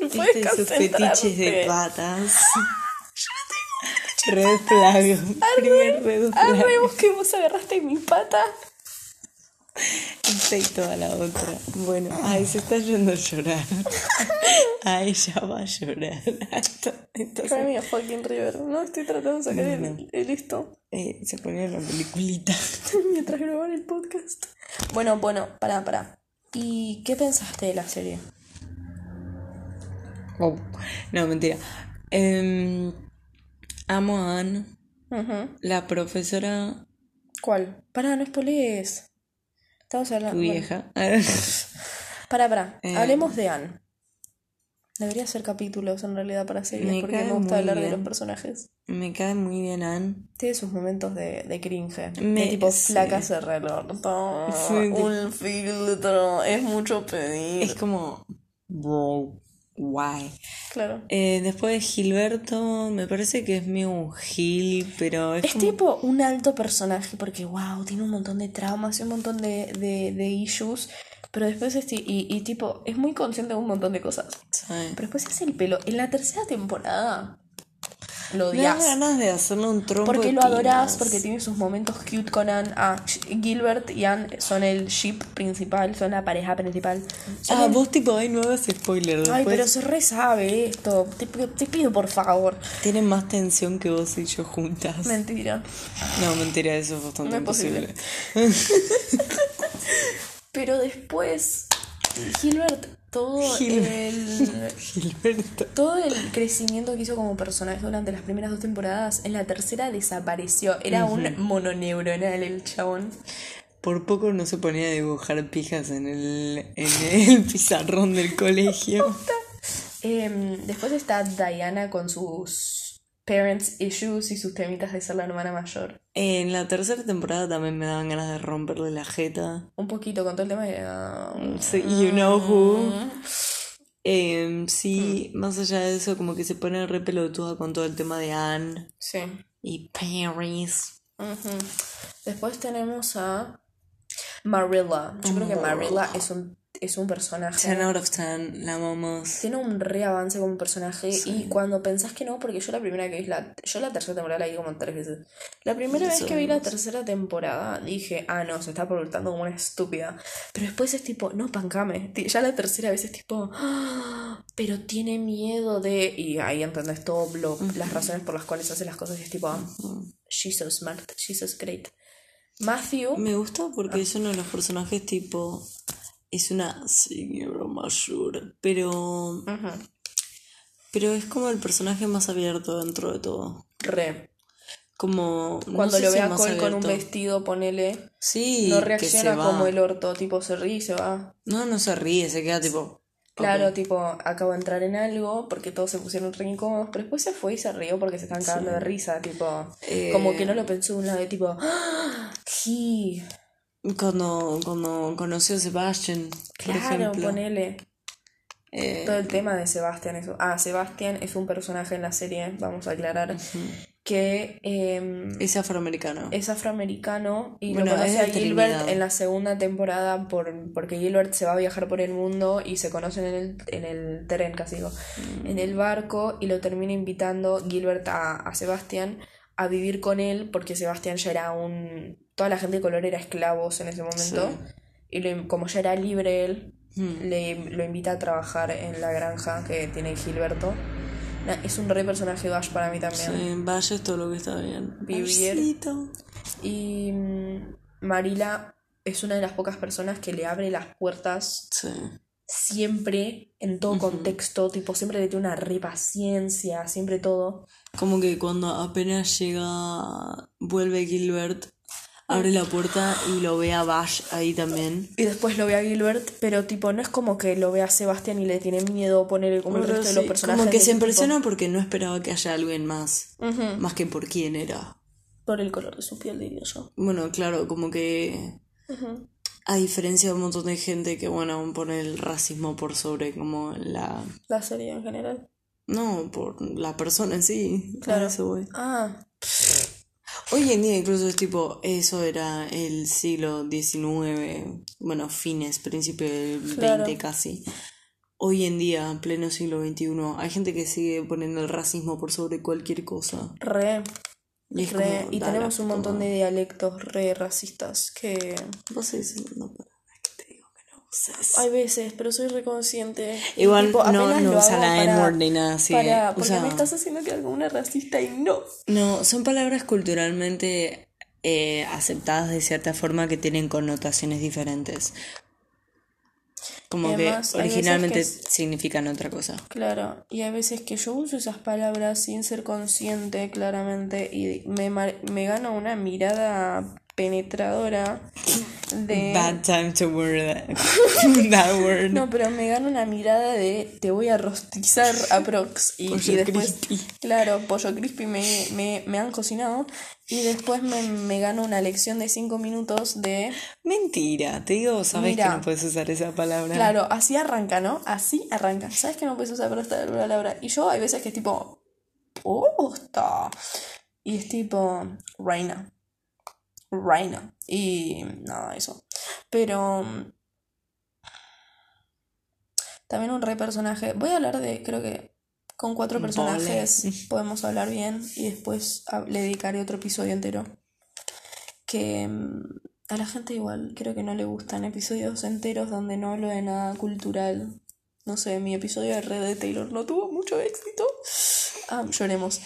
No puedes este sus fetiches de patas. Red flag. Primer red flag. Arre, vos que vos agarraste mi pata. Esta y toda la otra. Bueno, ay, se está yendo a llorar. Ay, ya va a llorar. Entonces, Cry me a fucking river. No estoy tratando de sacar el, el esto eh, se ponía la peliculita. mientras graban el podcast. Bueno, bueno, pará, pará. ¿Y qué pensaste de la serie? Oh, No, mentira. Em, amo a Anne. La profesora, ¿Cuál? Pará, no spoilees. Estamos hablando. tu vieja. Pará, pará. Eh. Hablemos de Anne. Debería hacer capítulos en realidad para series Me porque me gusta hablar de los personajes. Me cae muy bien Anne. Tiene sus momentos de, de cringe. Me- de tipo, sí. flaca cerra el orto. Sí, de- Un filtro. Es mucho pedir. Es como, bro, why? Claro. Eh, después de Gilberto, me parece que es medio un Gil, pero es Es como... tipo un alto personaje porque, wow, tiene un montón de traumas y un montón de, de, de issues. Pero después, este, y, y tipo, es muy consciente de un montón de cosas. Sí. Pero después hace el pelo. En la tercera temporada lo Me odias. ganas de hacerle un trompo Porque lo adorás, porque tiene sus momentos cute con Anne. Ah, Gilbert y Anne son el ship principal, son la pareja principal. Son Ah, el- vos tipo, ay, no hagas spoiler. Después Ay, pero se re sabe esto. Te, pido- te pido por favor. tienen más tensión que vos y yo juntas. Mentira. No, mentira, eso es bastante No es posible. imposible. Pero después, Gilbert, todo el. Todo el crecimiento que hizo como personaje durante las primeras dos temporadas, en la tercera desapareció. Era un mononeuronal el chabón. Por poco no se ponía a dibujar pijas en el, en el pizarrón del colegio. Em, después está Diana con sus parents issues y sus temitas de ser la hermana mayor. En la tercera temporada también me daban ganas de romperle la jeta. Un poquito con todo el tema de... ah, Sí, you know who. Em, sí, más allá de eso, como que se pone re pelotuda con todo el tema de Anne sí. y Paris. Ujú. Después tenemos a Marilla. Yo creo que Marilla es un, es un personaje. 10 out of 10, la amamos. Tiene un re avance como personaje y cuando pensás que no, porque yo la primera que vi, la, yo la tercera temporada la vi como tres veces. La primera vez que vi la tercera temporada dije, ah, no, se está portando como una estúpida. Pero después es tipo, no, pancame. Ya la tercera vez es tipo, "Ah, pero tiene miedo de... Y ahí entendés todo lo- las razones por las cuales hace las cosas y es tipo, she's so smart, she's so great. Matthew, Me gusta porque es uno de los personajes tipo. Es una señora mayor, pero. Pero es como el personaje más abierto dentro de todo. re. Como. no Cuando lo ve a Cole con un vestido, ponele. Sí, no reacciona como el orto, tipo se ríe y se va. No, no se ríe, se queda tipo. Claro, tipo, acabo de entrar en algo porque todos se pusieron re incómodos, pero después se fue y se rió porque se están cagando de risa, tipo, Eh, como que no lo pensó de un lado, tipo, ¡Ah! sí, Cuando, cuando conoció a Sebastian, por claro, ejemplo. ponele. eh, Todo el tema de Sebastián. Eso. Ah, Sebastián es un personaje en la serie, vamos a aclarar, que em, es afroamericano. es afroamericano y Bueno, lo conoce es a Gilbert Trinidad. en la segunda temporada por, porque Gilbert se va a viajar por el mundo y se conocen en el, en el tren, casi digo, Mm. en el barco y lo termina invitando Gilbert a, a Sebastián a vivir con él porque Sebastián ya era un... Toda la gente de color era esclavos en ese momento Sí. y lo- como ya era libre él, Mm. le, lo invita a trabajar en la granja que tiene Gilberto. Es un re personaje Bash para mí también. Sí, vaya es todo lo que está bien. Vivir. Y mm, Marila es una de las pocas personas que le abre las puertas Sí. Siempre, en todo contexto, tipo, siempre le tiene una re paciencia, siempre todo. Como que cuando apenas llega, vuelve Gilbert, abre la puerta y lo ve a Bash ahí también. Y después lo ve a Gilbert, pero tipo, no es como que lo ve a Sebastián y le tiene miedo ponerle como el resto de los personajes. como que se impresiona porque no esperaba que haya alguien más. Más que por quién era. Por el color de su piel, diría yo. Bueno, claro, como que Ujú. A diferencia de un montón de gente que, bueno, aún pone el racismo por sobre como la... La serie en general. No, por la persona en sí. Claro. Eso voy. Ah, Hoy en día incluso es tipo, eso era el siglo XIX, bueno, fines, principio del Claro. XX casi. Hoy en día, en pleno siglo XXI, hay gente que sigue poniendo el racismo por sobre cualquier cosa. re. Y es re. como, y dale, tenemos un montón de dialectos re racistas que Vos seguís diciendo palabras que te digo que no usas. hay veces, pero soy reconsciente. Igual tipo, no, no usa la N-word ni nada así. eh. para- porque Usa- me estás haciendo que como una racista y no. No, son palabras culturalmente eh, aceptadas de cierta forma que tienen connotaciones diferentes. Como que además, veces originalmente que es- significan otra cosa. Claro, y hay veces que yo uso esas palabras sin ser consciente claramente y me, me gano una mirada penetradora de... Bad time to word that, word. No, pero me gano una mirada de te voy a rostizar aprox y, Pollo y después, crispy. claro, pollo crispy me, me, me han cocinado y después me, me gano una lección de cinco minutos de, Mentira, te digo, sabes Mira. que no puedes usar esa palabra. claro, así arranca, ¿no? Así arranca. ¿Sabes que no puedes usar esta palabra? Y yo hay veces que es tipo, posta. Y es tipo, reina. Reina. Y nada, eso. Pero mm, también un re personaje. Voy a hablar de, creo que con cuatro personajes podemos hablar bien y después le dedicaré otro episodio entero. Que mm, a la gente igual creo que no le gustan episodios enteros donde no hablo de nada cultural. No sé, mi episodio de Red de Taylor no tuvo mucho éxito. Am, lloremos.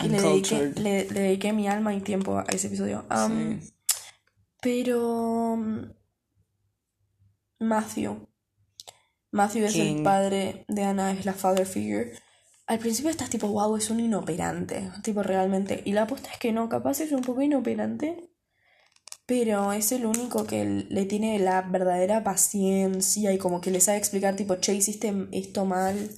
Y le dediqué, le, le dediqué mi alma y tiempo a ese episodio. Sí. Pero mm, Matthew. Matthew es el King. padre de Anna, es la father figure. Al principio estás tipo, wow, es un inoperante. Tipo, realmente. Y la apuesta es que no, capaz es un poco inoperante. Pero es el único que le tiene la verdadera paciencia y como que le sabe explicar, tipo, che, hiciste esto mal.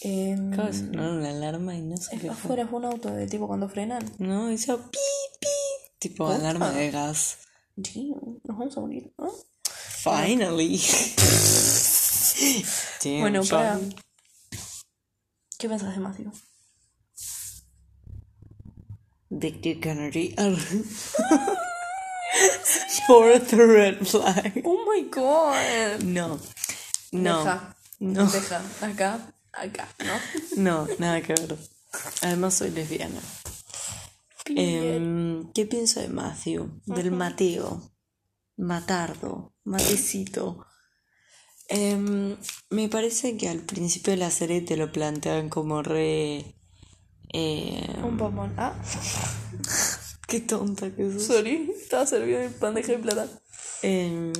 Em, Acaba de sonar una alarma y no sé qué fue. afuera es un auto de tipo cuando frenan. No, hizo pi, pi. Tipo Opa. alarma de gas. Damn, nos vamos a morir, ¿no? Finally. Bueno, para. ¿Qué pensás de Matthew? Victor Kennedy. Fourth red flag. Oh my god. No. No. Deja. No. Deja. Acá. Acá, ¿no? No, nada que ver. Además soy lesbiana. Em, ¿Qué pienso de Matthew? Del Mateo. Matardo. Matecito. Em, me parece que al principio de la serie te lo plantean como re... em, Un bombón. Ah, qué tonta que sos. sorry. Estaba servido en bandeja de plata. Em,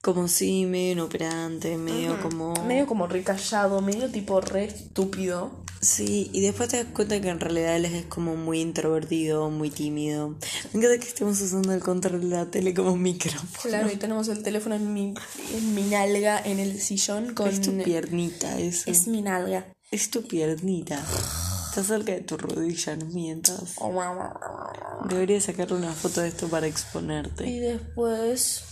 como sí, medio inoperante, medio como... Medio como recallado, medio tipo re estúpido. Sí, y después te das cuenta que en realidad él es como muy introvertido, muy tímido. Me encanta que estemos usando el control de la tele como micrófono. Claro, y tenemos el teléfono en mi, en mi nalga, en el sillón con... Es tu piernita eso. Es mi nalga. Es tu piernita. Está cerca de tu rodilla, no mientas. Deberías sacarle una foto de esto para exponerte. Y después...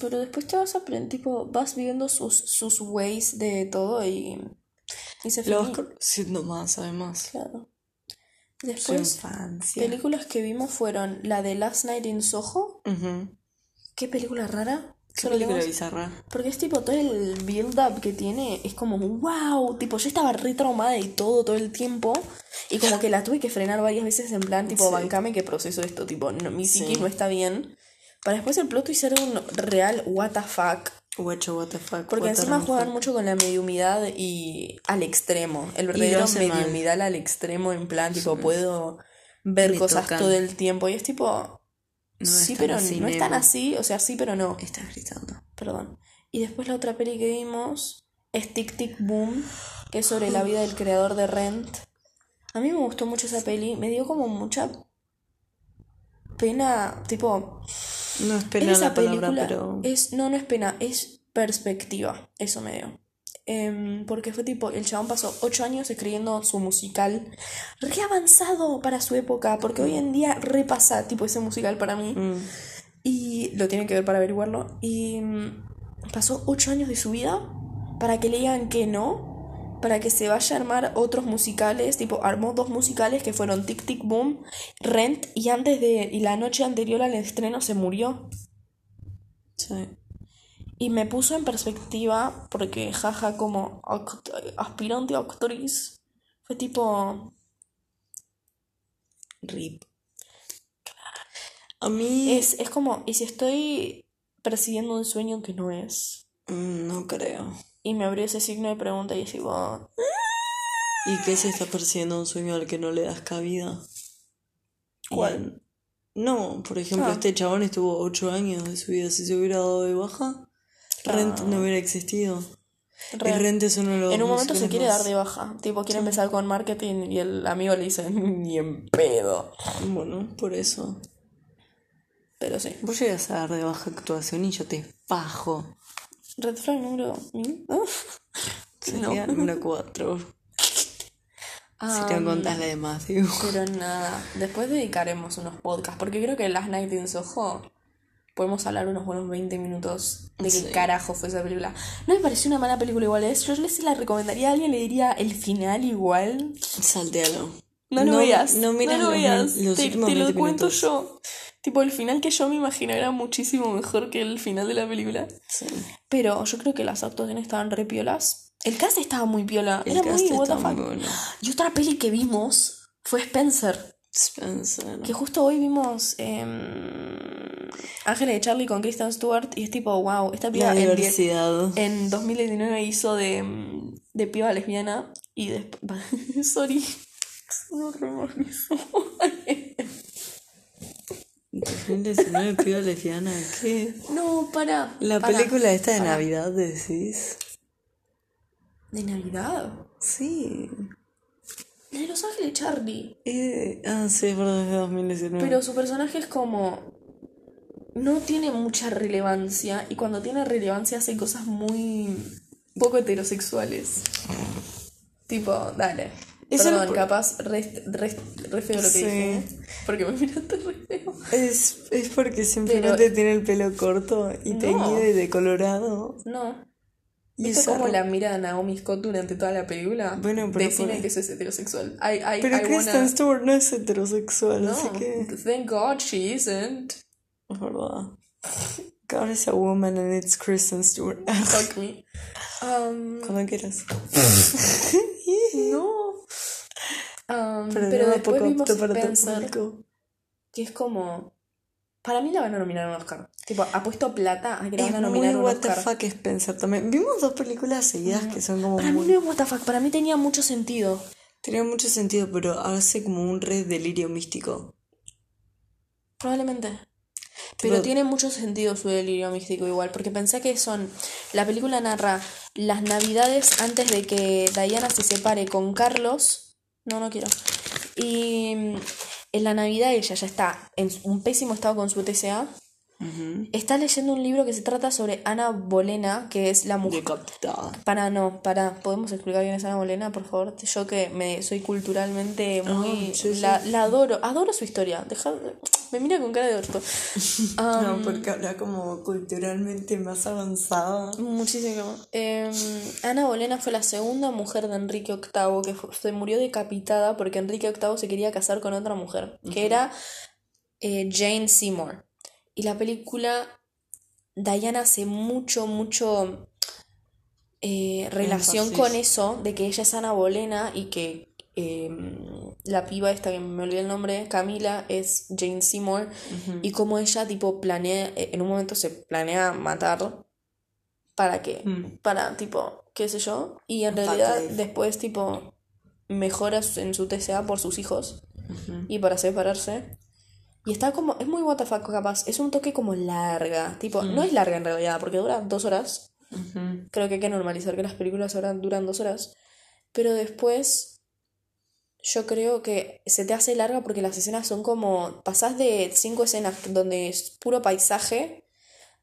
Pero después te vas a aprender, tipo, vas viendo sus, sus ways de todo y... Y se Lo vas conociendo más, además. Claro. Su Después, infancia. películas que vimos fueron la de Last Night in Soho. ¿Qué película rara? Qué Solo película bizarra. Porque es tipo todo el build-up que tiene, es como wow, tipo yo estaba re traumada y todo, todo el tiempo. Y como que la tuve que frenar varias veces en plan, tipo, Sí. bancame que proceso esto, tipo, no, mi Sí. psiquis no está bien. Para después el plot twist ser un real what the fuck. Guacho, what the fuck. Porque encima juegan mucho con la mediumidad y al extremo. El verdadero mal. mediumidad al extremo, en plan, tipo, puedo ver Me cosas tocan. todo el tiempo. Y es tipo, No sí, es pero así, no es tan así, o sea, sí, pero no. Estás gritando. Perdón. Y después la otra peli que vimos es Tic Tic Boom, que es sobre la vida del creador de Rent. A mí me gustó mucho esa peli, me dio como mucha pena, tipo, No es pena esa la palabra, pero. es, no, no es pena, es perspectiva, eso me dio. Em, porque fue tipo, el chabón pasó ocho años escribiendo su musical, re avanzado para su época, porque hoy en día repasa tipo ese musical para mí. Mm. Y lo tienen que ver para averiguarlo. Y mm, pasó ocho años de su vida para que le digan que no, para que se vaya a armar otros musicales. Tipo, armó dos musicales que fueron Tic Tic Boom, Rent, y antes de. y la noche anterior al estreno se murió. Sí. Y me puso en perspectiva, porque jaja, como aspirante a actriz, fue tipo. Rip. A mí. Es, es como, ¿y si estoy persiguiendo un sueño que no es? Mm, No creo. Y me abrió ese signo de pregunta y digo, ¿Y qué se está persiguiendo un sueño al que no le das cabida? ¿Cuál? No, por ejemplo, Ah. este chabón estuvo ocho años de su vida. Si se hubiera dado de baja, Rent no hubiera existido. Y Real. Rent es uno de los En un momento se quiere más- dar de baja. Tipo, quiere empezar con marketing y el amigo le dice, ni en pedo. Bueno, por eso. Pero sí. Vos llegas a dar de baja actuación y yo te fajo. Red flag número. ¿Mm? Sería número cuatro. si te contás la de Matthew. Pero nada, después dedicaremos unos podcasts. Porque creo que Last Night in Soho podemos hablar unos buenos 20 minutos de qué Sí. carajo fue esa película. No me pareció una mala película igual. ¿es? Yo le si la recomendaría a alguien, le diría el final igual. Saltealo. No lo veas. No miras lo los, veas. los te, lo 20 cuento minutos. yo. Tipo, el final que yo me imagino era muchísimo mejor que el final de la película. Sí. Pero yo creo que las actuaciones estaban re piolas. El cast estaba muy piola. El era muy what the muy bueno. Y otra peli que vimos fue Spencer. Spencer. Que justo hoy vimos em, Ángela de Charlie con Kristen Stewart. Y es tipo, wow, esta piba La en, en 2019 hizo de, em, de piba lesbiana. Y después. Sorry. No remorrizo. 2019 piba lesbiana, ¿qué? No, para. La para, película esta de para. Navidad, decís. ¿De Navidad? Sí. La de Los Ángeles Charlie. Eh, ah, sí, verdad, es de 2019. Pero su personaje es como. No tiene mucha relevancia. Y cuando tiene relevancia hace cosas muy. poco heterosexuales. Tipo, dale. Eso Perdón, lo- capaz re, re- re feo lo que Sí. dije. Porque me miraste re feo. Es, es porque simplemente tiene el pelo corto y No. teñido y decolorado. No. Y ¿Viste esa cómo ro- la mira a Naomi Scott durante toda la película? Bueno, pero Decime por- que eso es heterosexual. I, I, Pero I Kristen wanna... Stewart no es heterosexual, No, así que thank God she isn't. es verdad. God is a woman and it's Kristen Stewart. Fuck me. Um, Cuando quieras. no. Um, Pero, pero después poco vimos Spencer, que es como... Para mí la van a nominar a un Oscar. Tipo, apuesto plata a que la Es van a muy nominar a un what the Oscar. fuck Spencer también. Vimos dos películas seguidas que son como Para mí muy... no es what the fuck, para mí tenía mucho sentido. Tenía mucho sentido, pero hace como un re delirio místico. Probablemente. Pero tiene mucho sentido su delirio místico igual, porque pensé que son, la película narra las navidades antes de que Diana se separe con Carlos, no, no quiero, y mm, en la Navidad ella ya está en un pésimo estado con su TCA, ujú, está leyendo un libro que se trata sobre Ana Bolena, que es la mujer... Decapitada. Para, no, para, ¿podemos explicar quién es Ana Bolena, por favor? Yo que me soy culturalmente muy... Ah, sí, sí. La, la adoro, adoro su historia. Deja, me mira con cara de orto. No, porque habla como culturalmente más avanzada. Muchísimo. Eh, Ana Bolena fue la segunda mujer de Enrique VIII que se murió decapitada porque Enrique VIII se quería casar con otra mujer, que era eh, Jane Seymour. Y la película, Diana hace mucho, mucho eh, relación Énfasis. con eso, de que ella es Ana Bolena y que eh, la piba esta que me olvidé el nombre, Camila, es Jane Seymour. Y como ella, tipo, planea, eh, en un momento se planea matar. ¿Para qué? Mm. Para, tipo, qué sé yo. Y en realidad después, tipo, mejora en su TCA por sus hijos. Y para separarse. Y está como, es muy fuck, capaz. Es un toque como larga. Tipo, no es larga en realidad, porque dura dos horas. Creo que hay que normalizar que las películas ahora duran dos horas. Pero después, yo creo que se te hace larga porque las escenas son como. Pasás de cinco escenas donde es puro paisaje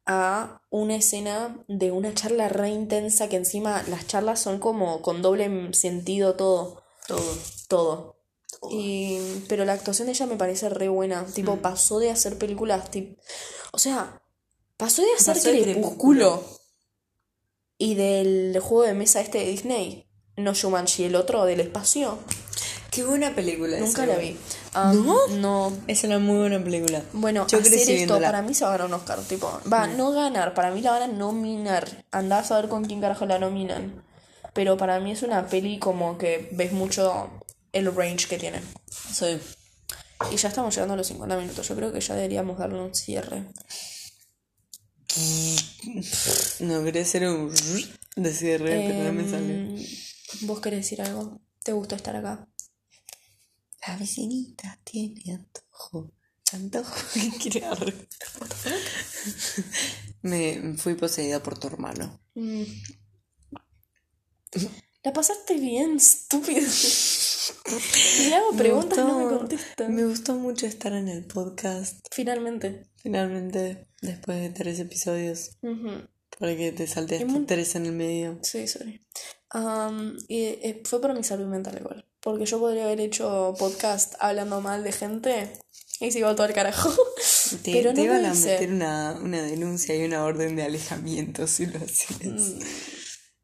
a una escena de una charla re intensa que encima las charlas son como con doble sentido todo. Todo. Todo. Y, pero la actuación de ella me parece re buena. Mm. Tipo, pasó de hacer películas. tip- o sea, pasó de hacer Pasó Crepúsculo. Crepúsculo. Y del juego de mesa este de Disney. No Shumanji, el otro del espacio. Qué buena película Nunca esa. la vi. ¿No? No. Es una muy buena película. Bueno, Yo hacer esto para mí se va a ganar un Oscar. Tipo, va, no ganar. Para mí la van a nominar. Andá a saber con quién carajo la nominan. Pero para mí es una peli como que ves mucho el range que tiene. Sí. Y ya estamos llegando a los 50 minutos. Yo creo que ya deberíamos darle un cierre. No quería hacer un de cierre, pero no me salió. Em, ¿Vos querés decir algo? ¿Te gustó estar acá? La vecinita tiene antojo. Antojo que quiere. Me fui poseída por tu hermano. Mm. La pasaste bien, estúpido. Y le hago preguntas y no me gustó- contestan. Me gustó mucho estar en el podcast. Finalmente. Finalmente, después de tres episodios. Porque te salteaste muy- tres en el medio. Sí, sorry. Am, y eh, fue por mi salud mental igual. Porque yo podría haber hecho podcast hablando mal de gente y se iba todo al carajo. Te, Pero te no iban a meter una, una denuncia y una orden de alejamiento si lo hacías. Mm.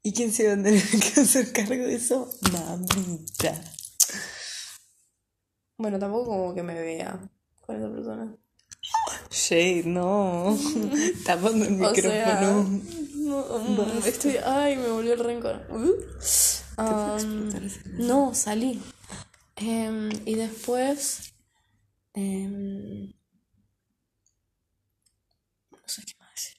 ¿Y quién se iba a tener que hacer cargo de eso? Mamita. Bueno, tampoco como que me vea con esa persona. Shade, no. Tapando el O sea, micrófono. no, estoy, ay, me volvió el rencor. Uh. Am, no, salí. Em, y después, em, no sé qué más decir.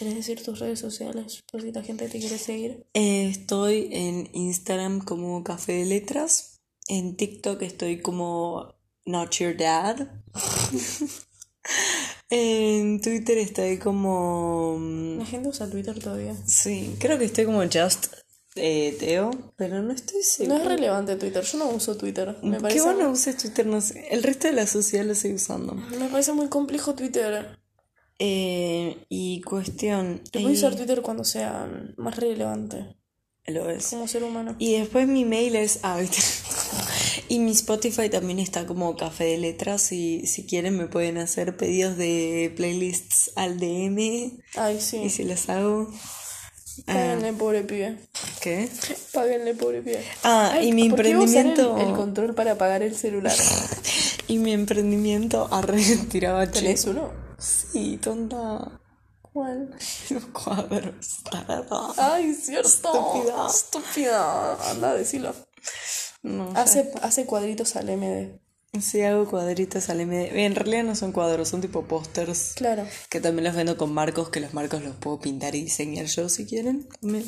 ¿Quieres decir tus redes sociales? Por si la gente te quiere seguir. Eh, estoy en Instagram como Café de Letras. En TikTok estoy como Not Your Dad. en Twitter estoy como... La gente usa Twitter todavía. Sí, creo que estoy como Just eh, Teo, pero no estoy No segura. es relevante Twitter. Yo no uso Twitter. Me Qué bueno uses Twitter, no sé. El resto de la sociedad lo estoy usando. me parece muy complejo Twitter. Eh, y cuestión... Yo voy a eh, usar Twitter cuando sea más relevante Lo es. como ser humano. Y después mi mail es... ah, y mi Spotify también está como Café de Letras y si quieren me pueden hacer pedidos de playlists al DM Ay, sí. y si las hago... ah, Páguenle, pobre pibe. ¿Qué? Páguenle, pobre pibe. Ah, Ay, y mi ¿por qué iba a usar el- emprendimiento... El, control para apagar el celular. Y mi emprendimiento arre tiraba ¿Tenés uno? Sí, tonta. ¿Cuál? Los cuadros. tarada. Ay, cierto. Estúpida. Estúpida. Anda, decilo. No, ya Hace, hace cuadritos al MD. Sí, hago cuadritos al MD. En realidad no son cuadros, son tipo pósters. Claro. Que también los vendo con marcos, que los marcos los puedo pintar y diseñar yo si quieren. también.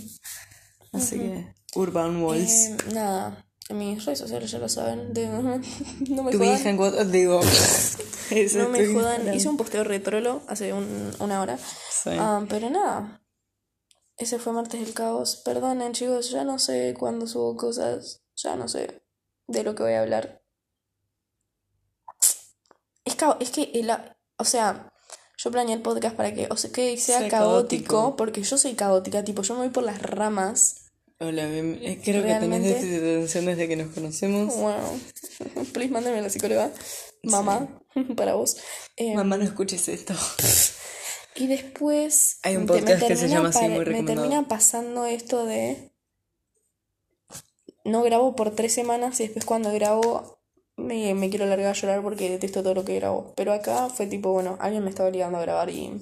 Así que, Urban Walls. Eh, nada. En mis redes sociales ya lo saben. De, no me tu jodan. hija en digo, no me jodan. Hice un posteo retrolo hace un- una hora. Sí. Ah, pero nada. Ese fue martes del caos. Perdonen, chicos, ya no sé cuándo subo cosas. Ya no sé de lo que voy a hablar. Es, cao- es que, el, o sea, yo planeé el podcast para que, o sea, que sea Sea caótico, caótico. porque yo soy caótica, tipo, yo me voy por las ramas. Hola, bien- eh, creo que tenés Realmente- déficit de atención desde que nos conocemos. Wow. Please, mándame a la psicóloga. Mamá, para vos. Eh, Mamá, no escuches esto. Y después Hay un te- podcast que se llama así, muy Me termina pasando esto de no grabo por tres semanas y después cuando grabo me, me quiero largar a llorar porque detesto todo lo que grabo. Pero acá fue tipo, bueno, alguien me estaba obligando a grabar y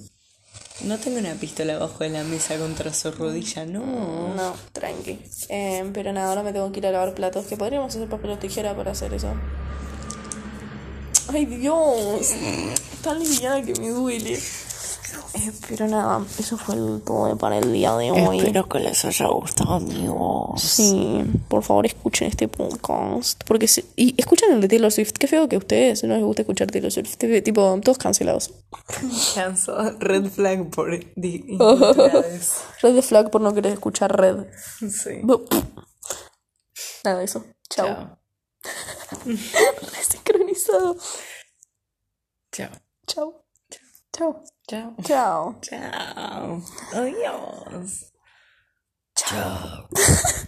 No tengo una pistola abajo de la mesa contra su rodilla, no. no, tranqui. Eh, pero nada, ahora me tengo que ir a lavar platos, que podríamos hacer papel o tijera para hacer eso. Ay Dios, tan liviana que me duele. Eh, pero nada, eso fue el todo para el día de hoy. Espero que les haya gustado, amigos. Sí, por favor escuchen este podcast. Porque se- y escuchen el de Taylor Swift. Qué feo que a ustedes no les gusta escuchar Taylor Swift. Tipo, tipo, todos cancelados. Canso. Red flag por. Red flag por no querer escuchar Red. Sí. Nada de eso. Chao. Chao. Desincronizado. Chao. Chao. Chao. Chao. Chao. Chao. Adiós. Chao.